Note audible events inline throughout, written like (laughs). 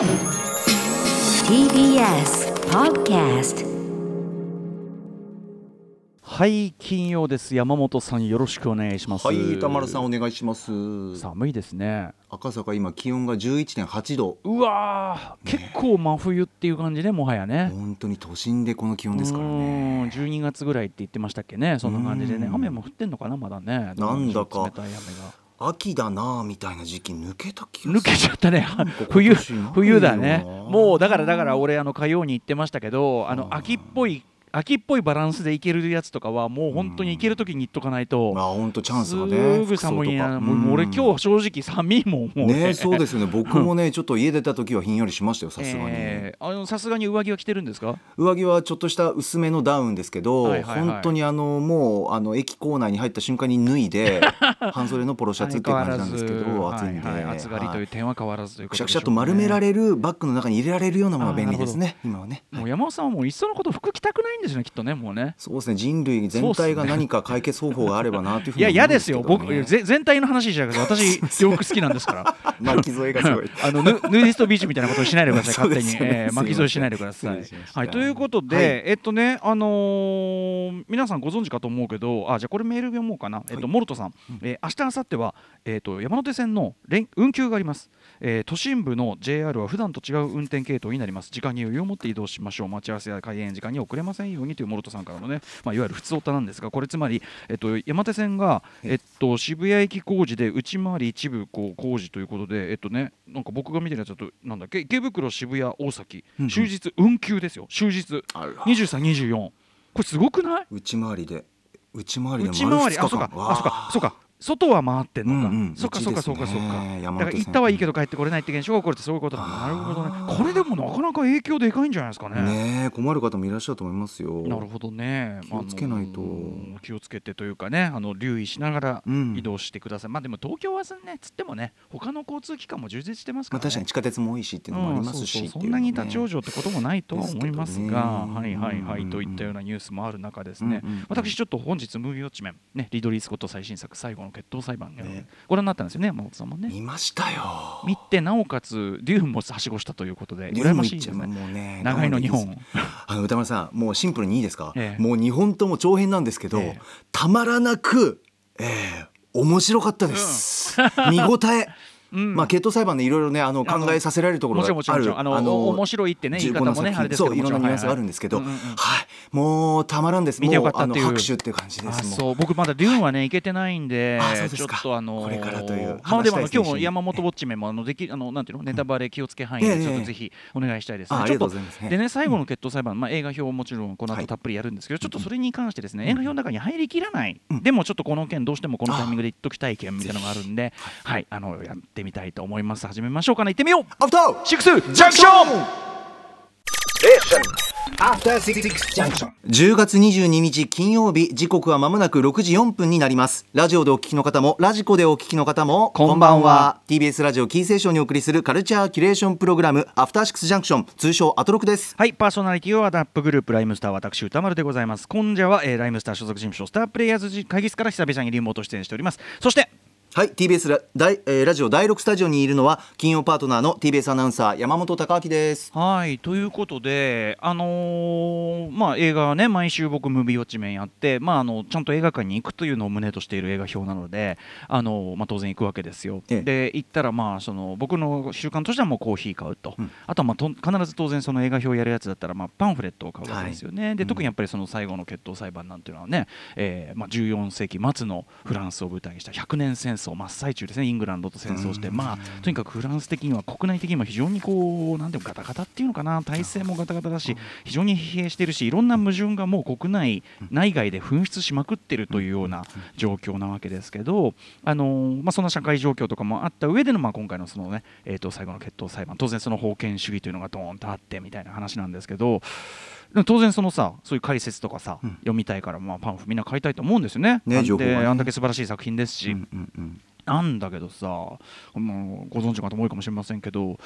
TBS Podcast はい金曜です。山本さんよろしくお願いします。はい、田丸さんお願いします。寒いですね。赤坂今気温が11.8度。うわー、結構真冬っていう感じねもはやね。本当に都心でこの気温ですからうね。ん12月ぐらいって言ってましたっけねそんな感じでね。うん。雨も降ってんのかなまだね。なんだか。冷たい雨が秋だなあみたいな時期抜けた気が抜け。ちゃったね。冬冬だね。もうだからだから俺あの火曜に言ってましたけどあの秋っぽい秋っぽいバランスでいけるやつとかはもう本当にいける時に言っとかないとまあ本当チャンスがね。すぐ寒いな。もう俺うん。今日正直寒いもんもうね。そうですよね。(laughs) 僕もねちょっと家出た時はひんやりしましたよさすがに。さすがに上着は着てるんですか？上着はちょっとした薄めのダウンですけど、はいはいはい。本当にあのもうあの駅構内に入った瞬間に脱いで (laughs) 半袖のポロシャツっていう感じなんですけど暑いんで、はいはい暑がりという点は変わらずくしゃくしゃっと丸められるバッグの中に入れられるようなものが便利ですね今はね。もう山本さんはもういっそのこと服着たくないんですよねきっとねもうね。そうですね。人類全体が何か解決方法があればなというふうにいや嫌ですよ。僕全体の話じゃなくて私 (laughs) 洋服好きなんですから。巻き添えがすごいあのヌヌーディストビーチみたいなことをしないでください。勝手に、えー巻き添えしないでください。はい。ということで、はい。えっとねあのー皆さんご存知かと思うけどあじゃあこれメール読もうかな、えっとモルトさん、えー明日明後日はえっと山手線の連運休があります、えー都心部の JR は普段と違う運転系統になります。時間に余裕を持って移動しましょう。待ち合わせや開園時間に遅れませんようにというモルトさんからのね、まあ、いわゆる普通オタなんですがこれつまり、えっと、山手線が、えっと、渋谷駅工事で内回り一部こう工事ということでえっとねなんか僕が見てるやつだとなんだっけ池袋渋谷大崎うんうん。終日運休ですよ。終日。あら。2324これすごくない？内回りで内回りで内丸2回り。あそうか。日間あそうか。そうか外は回ってんのか、うんうん。そっかそっかそっかそっか。だから行ったはいいけど帰ってこれないって現象が起こるってそういうことなんだ。なるほどねこれでもなかなか影響でかいんじゃないですかね。ねえ困る方もいらっしゃると思いますよ。なるほどね。気をつけないと。気をつけてというかねあの留意しながらうん。移動してください、まあでも東京はねつってもね他の交通機関も充実してますから、ね。まあ確かに地下鉄も多いしっていうのもありますしうんそんなに立ち往生ってこともないとは思いますが、はいはいはい。うん。といったようなニュースもある中ですね、うんうんうん。私ちょっと本日ムービーウォッチメン、ね、リドリー・スコット最新作最後の決闘裁判、ね。ご覧になったんですよね山本さんもね。見ましたよ。見てなおかつデューンもはしごしたということで羨ましいですね。もうね長いの日本。あの歌丸さんもうシンプルにいいですか、ええ。もう2本とも長編なんですけど、ええ。たまらなく、ええ面白かったです、見応え。うんまあ決闘裁判でいろいろねあの考えさせられるところがある。あのお面白いってね言い方もねあれでそういろんなニュアンスがあるんですけど、はいもうたまらんです。見てよかったっていう。拍手っていう感じであすそう。僕まだデューンはね行けてないんでちょっとあのーこれからというまあでも今日も山本ウォッチメンもあのできあのなんていうのネタバレ気をつけ範囲でええちょっとぜひお願いしたいですね。あありちょっとがとうございます。でね最後の決闘裁判まあ映画表ももちろんこのはい。後たっぷりやるんですけどちょっとそれに関してですね映画表の中に入りきらない。うん。でもちょっとこの件どうしてもこのタイミングで言っときたい件みたいなのがあるんではい。あのやってみたいと思います。始めましょうかね。行ってみよう。アフターシックスジャンクション After Six Junction. 10月22日金曜日時刻は間もなく6時4分になります。ラジオでお聞きの方もラジコでお聞きの方もこんばんは。TBS ラジオキーセーションにお送りするカルチャーキュレーションプログラムアフターシックスジャンクション通称アトロクです。はい、パーソナリティはダップグループライムスター私歌丸でございます。今夜は、えーライムスター所属事務所スタープレイヤーズ会議室から久々にリモート出演しております。そしてはい TBS ラ大、えーラジオ第6スタジオにいるのは金曜パートナーの TBS アナウンサー山本貴明です。はいということで、あのーまあ、映画はね毎週僕ムービーウォッチメンやって、まあ、あのちゃんと映画館に行くというのを胸としている映画表なので、あのーまあ、当然行くわけですよ。ええ。で行ったら、まあ、その僕の習慣としてはもうコーヒー買うと、うん。あとは、まあ、と必ず当然その映画表やるやつだったら、まあ、パンフレットを買うわけですよね。でうん特にやっぱりその最後の決闘裁判なんていうのはね、えーまあ、14世紀末のフランスを舞台にした100年戦争真っ最中ですね。イングランドと戦争して、うん。まあ、とにかくフランス的には国内的にも非常にこうなんていうのガタガタっていうのかな。体制もガタガタだし非常に疲弊してるしいろんな矛盾がもう国内内外で噴出しまくってるというような状況なわけですけど、あのーまあ、そんな社会状況とかもあった上での、まあ、今回のその、ねえー、と最後の決闘裁判当然その封建主義というのがドーンとあってみたいな話なんですけどでも当然そのさそういう解説とかさ、うん読みたいから、まあ、パンフみんな買いたいと思うんですよね。ね情報がねであんだけ素晴らしい作品ですし。うんうんうんなんだけどさ、ご存知の方も多いかもしれませんけど、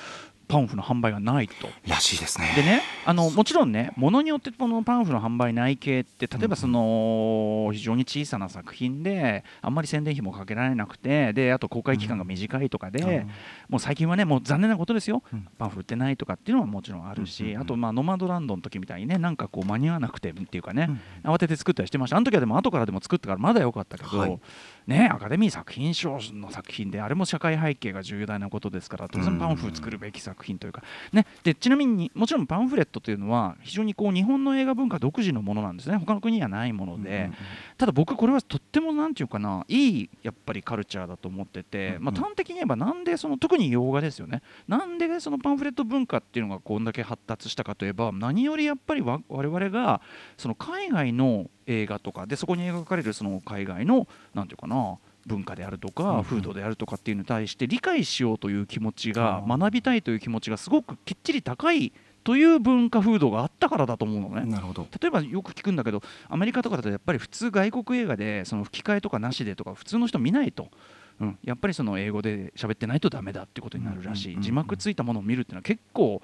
パンフの販売がないと。らしいですね。でねあのもちろんねものによってこのパンフの販売内系って例えばその非常に小さな作品であんまり宣伝費もかけられなくてであと公開期間が短いとかで、もう最近はねもう残念なことですよ、うん。パンフ売ってないとかっていうのはもちろんあるし、うんうんうんあとまあノマドランドの時みたいにねなんかこう間に合わなくてっていうかね、うん慌てて作ったりしてました。あの時はでも後からでも作ったからまだ良かったけど、はい。ねアカデミー作品賞の作品であれも社会背景が重大なことですから当然パンフ作るべき作品というか、ね、でちなみにもちろんパンフレットというのは非常にこう日本の映画文化独自のものなんですね。他の国にはないもので、ただ僕これはとってもなんていうかないいやっぱりカルチャーだと思ってて、まあ、端的に言えばなんでその特に洋画ですよね。なんでそのパンフレット文化っていうのがこんだけ発達したかといえば何よりやっぱりわ我々がその海外の映画とかでそこに描かれるその海外のなんていうかな文化であるとか風土であるとかっていうのに対して理解しようという気持ちが学びたいという気持ちがすごくきっちり高いという文化風土があったからだと思うのね。なるほど。例えばよく聞くんだけどアメリカとかだとやっぱり普通外国映画でその吹き替えとかなしでとか普通の人見ないと、うん、やっぱりその英語で喋ってないとダメだってことになるらしい。字幕ついたものを見るっていうのは結構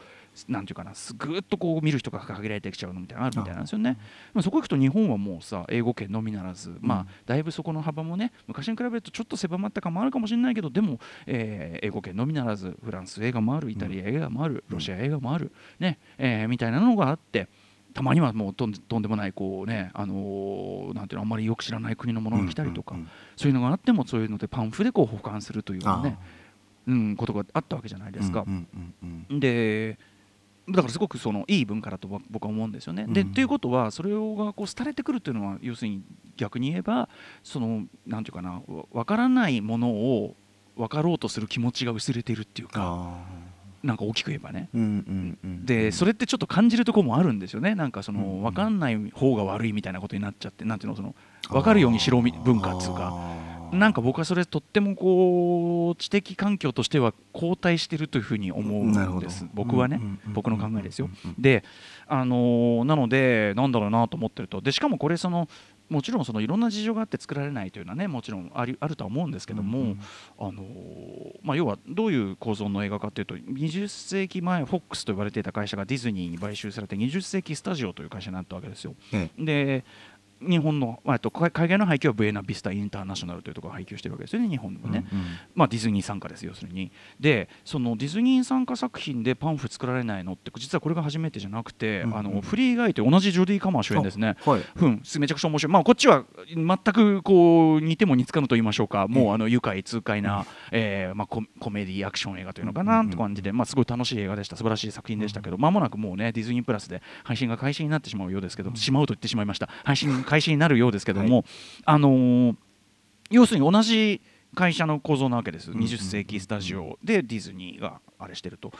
なんていうかなすぐっとこう見る人が限られてきちゃうのみたいなのあるみたいなんですよね。まあそこ行くと日本はもうさ英語圏のみならず、まあだいぶそこの幅もね昔に比べるとちょっと狭まった感もあるかもしれないけどでも、えー英語圏のみならずフランス映画もあるイタリア映画もあるロシア映画もある、ねえーみたいなのがあって。たまにはもうとんとんでもないこうね、あのーなんていうのあんまりよく知らない国のものが来たりとか、そういうのがあってもそういうのでパンフでこう保管するというね、うん、ことがあったわけじゃないですか。でだからすごくそのいい文化だと僕僕は思うんですよね。で、うん。ということはそれがこう廃れてくるっていうのは要するに逆に言えばそのなんていうかなわわからないものを分かろうとする気持ちが薄れているっていうかあなんか大きく言えばね。でそれってちょっと感じるところもあるんですよね。なんかその分かんない方が悪いみたいなことになっちゃってなんていうのその分かるようにしろみ文化っつうかなんか僕はそれとってもこう知的環境としては後退してるというふうに思うんです。僕はねうんうんうん僕の考えですよ。であのーなのでなんだろうなと思ってるとでしかもこれそのもちろんそのいろんな事情があって作られないというのはねもちろんありあるとは思うんですけども、うんうんあのーまあ、要はどういう構造の映画かというと20世紀前フォックスと言われていた会社がディズニーに買収されて20世紀スタジオという会社になったわけですよ。え。で日本の、まあ、えっと海海外の配給はブエナビスタインターナショナルというところが配給してるわけですよね日本でもね、うんうん。まあ、ディズニー参加です要するに。でそのディズニー参加作品でパンフ作られないのって実はこれが初めてじゃなくて、うんうん。あのフリーガイと同じジョディ・カマー主演ですね。はい。うん、めちゃくちゃ面白い、まあ、こっちは全くこう似ても似つかぬと言いましょうか、もうあの愉快、痛快な、えーまあ、ココメディアクション映画というのかな、うんうん。という感じで、まあ、すごい楽しい映画でした、素晴らしい作品でしたけど、まもなくもうね、ディズニープラスで配信が開始になってしまうようですけど、しまうと言ってしまいました、配信開始になるようですけども、あのー要するに同じ会社の構造なわけです、んうん20世紀スタジオでディズニーがあれしてると。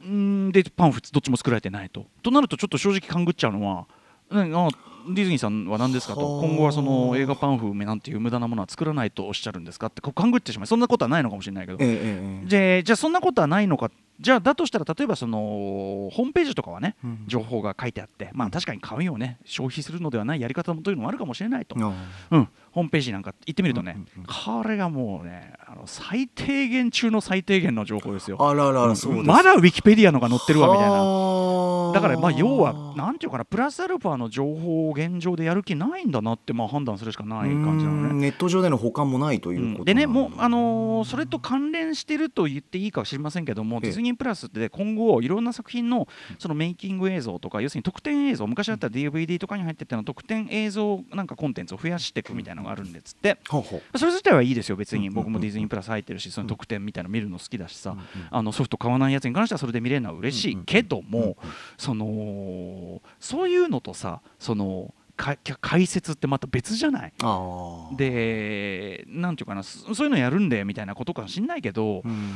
んで、パンフどっちも作られてないと。となると、ちょっと正直勘ぐっちゃうのは、ねあディズニーさんは何ですかと。はあ。今後はその映画パンフなんていう無駄なものは作らないとおっしゃるんですかってこう勘ぐってしまいそんなことはないのかもしれないけど。ええじゃあそんなことはないのかじゃあだとしたら例えばそのホームページとかはねうん。情報が書いてあってまあ確かに紙をね消費するのではないやり方というのもあるかもしれないと、あうん、ホームページなんか行ってみるとね、これがもうねあの最低限中の最低限の情報ですよ。あらららそうですまだウィキペディアのが載ってるわみたい。な。なだからまあ要はなんていうかなプラスアルファの情報を現状でやる気ないんだなってまあ判断するしかない感じなのね。ネット上での保管もないということうん。でねもうあのーそれと関連してると言っていいかは知りませんけども、ええ。ディズニープラスって今後いろんな作品のそのメイキング映像とか要するに特典映像昔だったら DVD とかに入ってたの特典映像なんかコンテンツを増やしていくみたいなのがあるんでつって。それ自体はいいですよ別に。うん僕もディズニープラス入ってるしその特典みたいなの見るの好きだしさ、あのソフト買わないやつに関してはそれで見れるのは嬉しいけども、そのそういうのとさそのか解説ってまた別じゃない？でなんていうかなそそういうのやるんでみたいなことかもしんないけど、うん。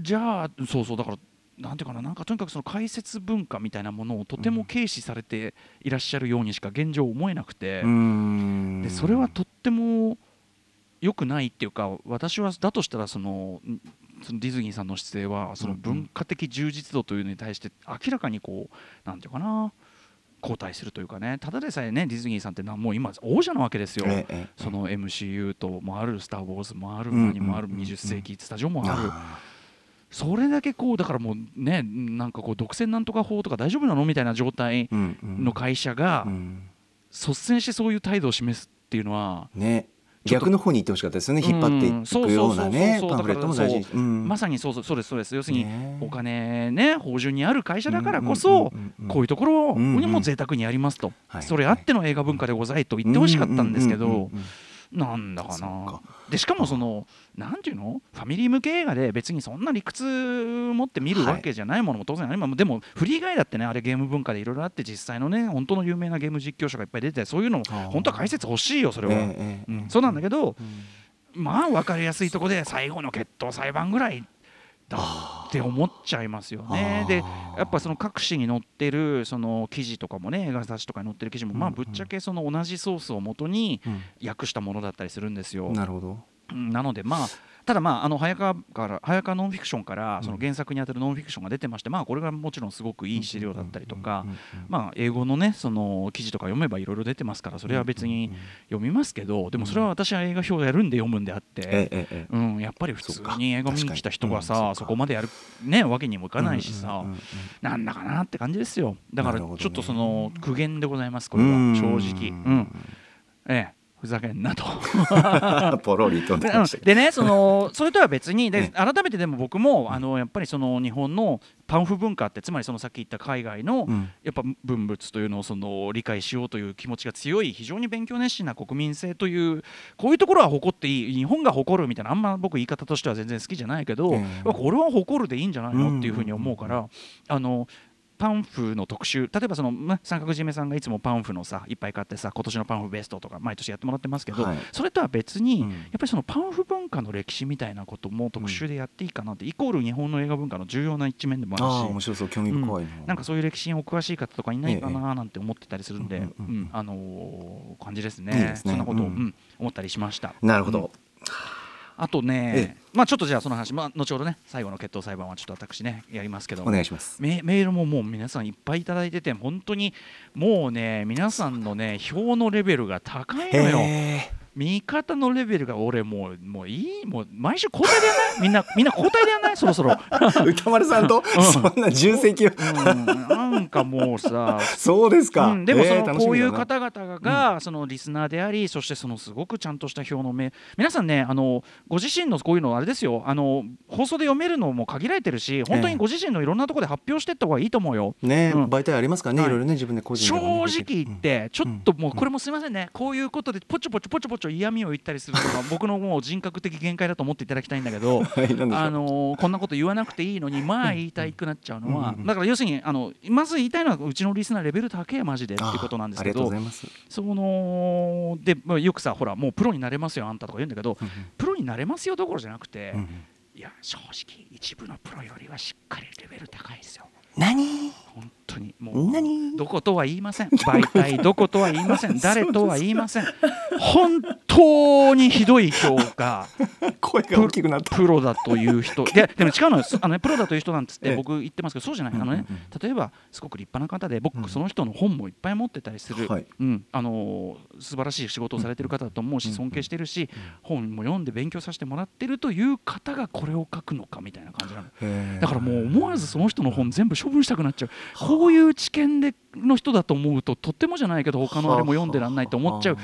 じゃあそうそうだからなんていうかななんかとにかくその解説文化みたいなものをとても軽視されていらっしゃるようにしか現状思えなくて、うん。でそれはとっても良くないっていうか私はだとしたらそのんそのディズニーさんの姿勢はその文化的充実度というのに対して明らかにこうなんていうかな後退するというかね。ただでさえねディズニーさんってなもう今王者なわけですよ。その MCU ともある「スター・ウォーズ」もあるうん何もあるうんうん。20世紀スタジオもある。あそれだけこうだからもうねなんかこう独占なんとか法とか大丈夫なのみたいな状態の会社がうん。率先してそういう態度を示すっていうのは、ね。逆の方に行ってほしかったですよね。引っ張っていくようなねうんそうそうそうそう。パンフレットも大事。うん。まさにそうそうそうですそうです。要するにね。お金ね芳醇にある会社だからこそこういうところにも贅沢にやりますと、はいそれあっての映画文化でございと言ってほしかったんですけど、なんだかな。か。でしかもそのなんていうの？ファミリー向け映画で別にそんな理屈持って見るわけじゃないものも当然あります、でもフリー以外だってねあれゲーム文化でいろいろあって実際のね本当の有名なゲーム実況者がいっぱい出てそういうのも本当は解説欲しいよそれは、ええええ。うん。そうなんだけど、うん。まあ分かりやすいところで最後の決闘裁判ぐらいだって思っちゃいますよね。でやっぱその各紙に載ってるその記事とかもね映画雑誌とかに載ってる記事もまあぶっちゃけその同じソースを元に訳したものだったりするんですよ。なるほど。うんなのでまあただまああの早川から早川ノンフィクションからその原作にあたるノンフィクションが出てましてまあこれがもちろんすごくいい資料だったりとかまあ英語のねその記事とか読めばいろいろ出てますからそれは別に読みますけどでもそれは私は映画表やるんで読むんであって。うん、やっぱり普通に映画見に来た人がさそこまでやるねわけにもいかないしさなんだかなって感じですよ。だからちょっとその苦言でございますこれは。うん。正直。うん。ええふざけんなと。(laughs) ポロリとでねその (laughs) それとは別にでね改めてでも僕もあのやっぱりその日本のパンフ文化ってつまりそのさっき言った海外のうん。やっぱ文物というのをその理解しようという気持ちが強い非常に勉強熱心な国民性というこういうところは誇っていい日本が誇るみたいなあんま僕言い方としては全然好きじゃないけど、ええ。これは誇るでいいんじゃないの？っていうふうに思うから、あのパンフの特集例えばその、ま三角締めさんがいつもパンフのさいっぱい買ってさ今年のパンフベストとか毎年やってもらってますけど、はい。それとは別に、うん。やっぱりそのパンフ文化の歴史みたいなことも特集でやっていいかなって、イコール日本の映画文化の重要な一面でもあるし面白そう興味深いななんかそういう歴史にお詳しい方とかいないかななんて思ってたりするんで、ええうんうんうん。うんあのー感じですね。ね。そんなことを、うん。うん思ったりしました。うんなるほどあとねえ、まあちょっとじゃあその話、まあ、後ほどね最後の決闘裁判はちょっと私ねやりますけどお願いします。メメールももう皆さんいっぱいいただいてて本当にもうね皆さんのね票のレベルが高いのよ。へ見方のレベルが俺もうもういいもう毎週交代でやんない？みんなみんな交代でやんない？そろそろ、え (laughs) 歌丸さんとそんな重責を。うん、なんかもうさ。(laughs) そうですか。うん、でもそのこういう方々がそのリスナーでありそしてそのすごくちゃんとした票の目。皆さんねあのご自身のこういうのあれですよ。あの放送で読めるのも限られてるし本当にご自身のいろんなところで発表していった方がいいと思うよ。ねうん。媒体ありますからねはい。いろいろね自分で個人正直言ってちょっともうこれもすみませんね。こういうことでポチョポチョポチョポチョ嫌味を言ったりするのが (laughs) 僕のもう人格的限界だと思っていただきたいんだけど (laughs) あのこんなこと言わなくていいのにまあ言いたいくなっちゃうのはうんだから要するにあのまず言いたいのはうちのリスナーレベル高えマジでっていうことなんですけどそので、まあ、よくさほらもうプロになれますよあんたとか言うんだけどプロになれますよどころじゃなくて、いや正直一部のプロよりはしっかりレベル高いですよ。何？本当に。もう何？どことは言いません。媒体どことは言いません。(laughs) 誰とは言いません本当にひどい評価 (laughs) 声が大きくなった。プロだという人。ででも違うのよ。(laughs) あの、ね、プロだという人なんつっええ。て僕言ってますけどそうじゃない。あのね例えばすごく立派な方で僕、うん。その人の本もいっぱい持ってたりする、はい。うん。あのー素晴らしい仕事をされてる方だと思うし、うん尊敬してるし、本も読んで勉強させてもらってるという方がこれを書くのかみたいな感じなの。だからもう思わずその人の本全部処分したくなっちゃう。こういう知見での人だと思うととってもじゃないけど他のあれも読んでらんないと思っちゃう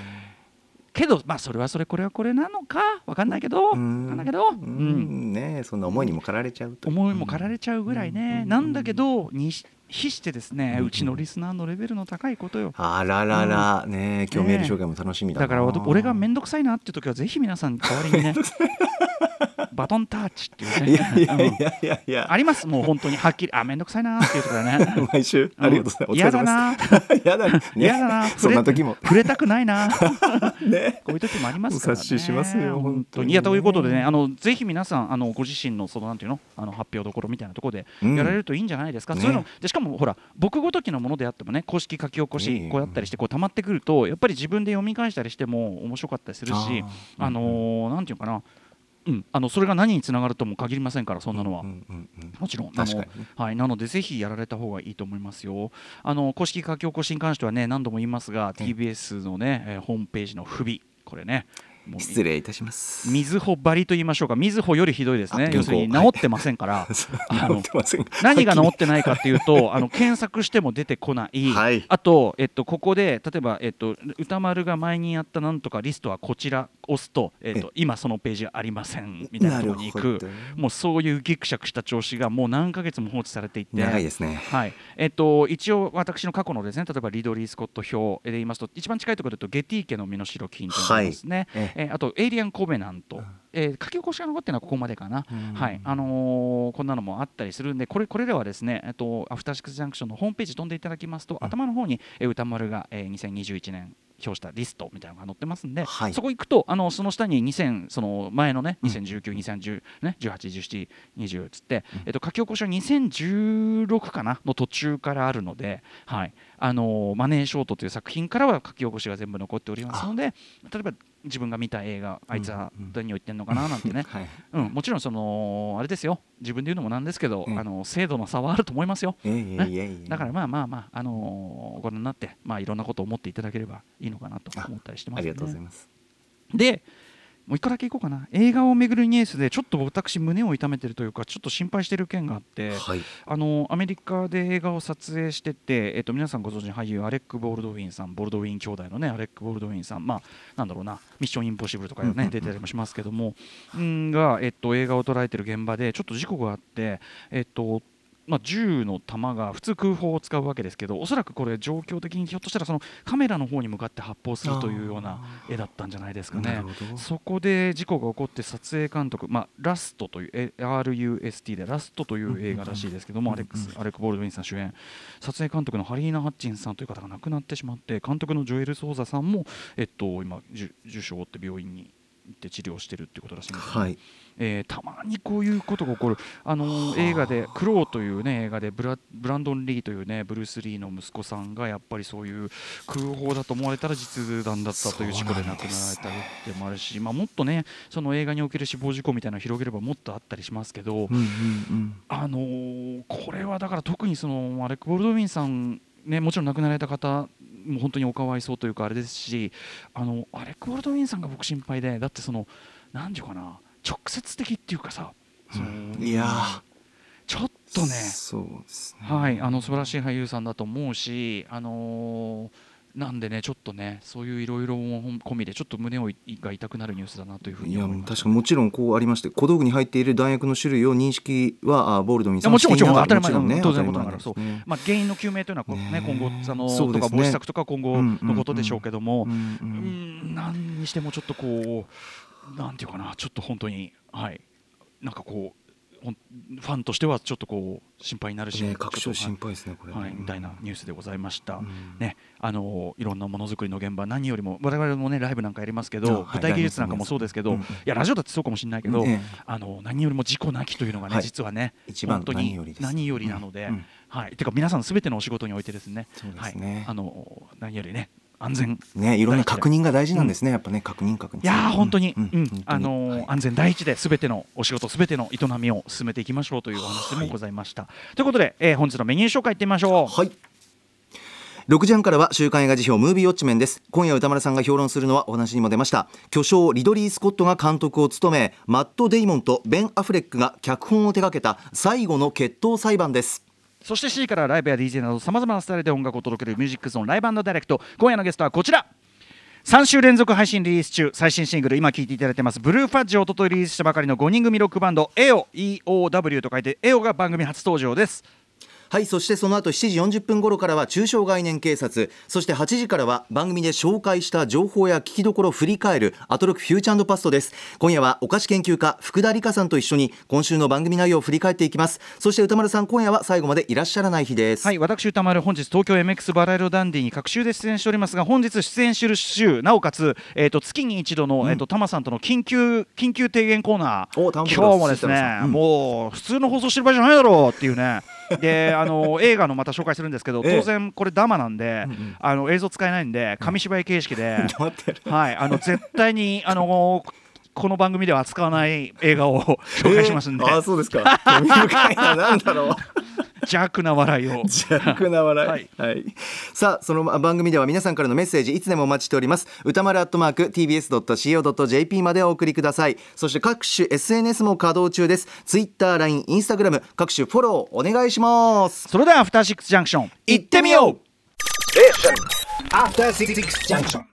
けどまあそれはそれこれはこれなのかわかんないけどわかうんんないけど、ううん。んねそんな思いにも駆られちゃうと思いも駆られちゃうぐらいね、うん。なんだけどにし比してですね、ううんちのリスナーのレベルの高いことよ。あららら。ね今日メール紹介も楽しみだな。だから俺が面倒くさいなっていう時はぜひ皆さん代わりにねバトンタッチっていうね。いやいやうんいやいやいや。あります？もう本当に。はっきりあ面倒くさいなっていう時はね。毎週ありがとうございます。嫌だな嫌だ。ね (laughs) 嫌だなそんな時も。触れたくないな (laughs) ね。こういう時もありますからね。お察ししますよ本当に。ね。いやということでね、あのぜひ皆さんあのご自身のそのなんていうの？あの発表どころみたいなところでうん。やられるといいんじゃないですか？ね。そういうのでしかもほら僕ごときのものであってもね公式書き起こしこうやったりしてこう溜まってくるとやっぱり自分で読み返したりしても面白かったりするし、あのーなんていうかな。うん、あのそれが何につながるとも限りませんからそんなのは、うんうんうんもちろん。確かにね。あのはい、なのでぜひやられた方がいいと思いますよ。あの公式書き起こしに関してはね何度も言いますが、ええ。TBS のね、えーホームページの不備。これね失礼いたします。みずほ張りと言いましょうか。みずほよりひどいですね。あ要するに治ってませんから、(laughs) あの治ってません何が治ってないかっていうとあの検索しても出てこない、はい。あと、えっと、ここで例えば、えっと、歌丸が前にやったなんとかリストはこちら押すと、えっと、今そのページがありませんみたいなところに行く。もうそういうギクシャクした調子がもう何ヶ月も放置されていて。長いですね。はい。えっと、一応私の過去のですね例えばリドリー・スコット表で言いますと一番近いところで言うとゲティ家の身代金というのがありますね、はい。ええ。ーあとエイリアン・コベナント、えー書き起こしが残ってるのはここまでかな、はい。あのーこんなのもあったりするんでこれこれらはですね、えっと、アフターシックス・ジャンクションのホームページ飛んでいただきますと、頭の方に、えー歌丸が、えー2021年表したリストみたいなのが載ってますんで、はい。そこ行くとあのその下に2000その前のね2019、2010ね18、17、20つって、えっと書き起こしは2016かなの途中からあるので、はい。あのマネーショートという作品からは書き起こしが全部残っておりますので例えば自分が見た映画あいつは何を言ってんのかななんてね、(laughs) はい。うん、もちろんそのあれですよ。自分で言うのもなんですけど、うんあの精度の差はあると思いますよ。いやいやいやいやだからまあまあまあ、あのーご覧になって、まあ、いろんなことを思っていただければいいのかなと思ったりしてます、ね、ありがとうございます。でもう一個だけいこうかな。映画をめぐるニュースでちょっと私胸を痛めてるというかちょっと心配してる件があって、はい。あのアメリカで映画を撮影してて、えっと、皆さんご存知の俳優アレック・ボールドウィンさんボールドウィン兄弟のねアレック・ボールドウィンさんまあなんだろうなミッション・インポッシブルとかね、うんうんうん。出てたりもしますけどもんが、えっと、映画を捉えてる現場でちょっと事故があってえっとまあ、銃の弾が普通空砲を使うわけですけどおそらくこれ状況的にひょっとしたらそのカメラの方に向かって発砲するというような絵だったんじゃないですかね。そこで事故が起こって撮影監督、まあ、ラストというえ RUST でラストという映画らしいですけども、アレックスアレック・ボールドウィンさん主演。撮影監督のハリーナ・ハッチンさんという方が亡くなってしまって監督のジョエル・ソーザさんも、えっと、今受賞を負って病院に行って治療してるっていうことらしいんですけど、はいえーたまにこういうことが起こる、あのー映画で「クロー」という、ね、映画でブラブランドン・リーという、ね、ブルース・リーの息子さんがやっぱりそういう空砲だと思われたら実弾だったという事故で亡くなられたりってもあるし、まあ、もっとねその映画における死亡事故みたいなのを広げればもっとあったりしますけど、あのーこれはだから特にそのアレック・ボールドウィンさん、ね、もちろん亡くなられた方も本当におかわいそうというかあれですしあのアレック・ボールドウィンさんが僕心配でだってその何て言うかな直接的っていうかさ、そのいや。ーちょっとね。そうですね。はい。あの素晴らしい俳優さんだと思うしあのーなんでねちょっとねそういういろいろ込みでちょっと胸をいが痛くなるニュースだなというふうに思います。確かにもちろんこうありまして小道具に入っている弾薬の種類を認識はあボールドミンさんもちろんもちろん当たり前もちろんね当然のこと当ながらそう。まあ、原因の究明というのはこう、ねね今後あの、ね。とか防止策とか今後のことでしょうけども、うんううんん。何にしてもちょっとこうなんていうかなちょっと本当にはい。なんかこうファンとしてはちょっとこう心配になるし、ねちょっと確証心配ですねこれはい、みたいなニュースでございました。うん。ね、あのいろんなものづくりの現場何よりも我々もねライブなんかやりますけど、舞台技術なんかもそうですけど、うんいやラジオだってそうかもしれないけど、ねあの何よりも事故なきというのがね、はい。実はね本当に何よりです。何よりなので、はい。てか皆さんすべてのお仕事においてですね、そうですね。はい、あの何よりね安全。ねいろんな確認が大事なんですね。やっぱね確認確認。いやー本当に、ううん。ん本当に。あのーはい。安全第一で、すべてのお仕事、すべての営みを進めていきましょうというお話でもございました。ということで、えー本日のメニュー紹介いってみましょう。はい。6時半からは週刊映画辞表ムービーウォッチメンです。今夜歌丸さんが評論するのはお話にも出ました。巨匠リドリー・スコットが監督を務めマット・デイモンとベン・アフレックが脚本を手掛けた最後の決闘裁判ですそして C からライブや DJ などさまざまなスタイルで音楽を届けるミュージックゾーンライブダイレクト。今夜のゲストはこちら。3週連続配信リリース中。最新シングル今聴いていただいてます。ブルーファッジをおとといリリースしたばかりの5人組ロックバンド EO EOW と書いて EO が番組初登場です。はいそしてその後7時40分頃からは中小概念警察。そして8時からは番組で紹介した情報や聞きどころを振り返るアトロクフューチャーパストです。今夜はお菓子研究家福田理香さんと一緒に今週の番組内容を振り返っていきます。そして歌丸さん今夜は最後までいらっしゃらない日です。はい私歌丸本日東京 MX バラエロダンディに各週で出演しておりますが本日出演している週なおかつ、えー、と月に一度の、えー、とタマさんとの緊急緊急提言コーナー。今日もですね、うん。もう普通の放送してる場合じゃないだろうっていうねであの映画のまた紹介するんですけどええ。当然これダマなんで、あの映像使えないんで紙芝居形式で、(laughs) はい、あの絶対にあのこの番組では扱わない映画を紹介しますんで、えーあーそうですか。興味深いな。なんだろう邪悪な笑いを。(laughs) 邪悪な笑い、はい。はい。さあその番組では皆さんからのメッセージいつでもお待ちしております。歌丸アットマーク tbs.co.jp までお送りください。そして各種 SNS も稼働中です。ツイッター LINE、インスタグラム各種フォローお願いします。それではアフターシックスジャンクション行ってみよう。After Six Junction.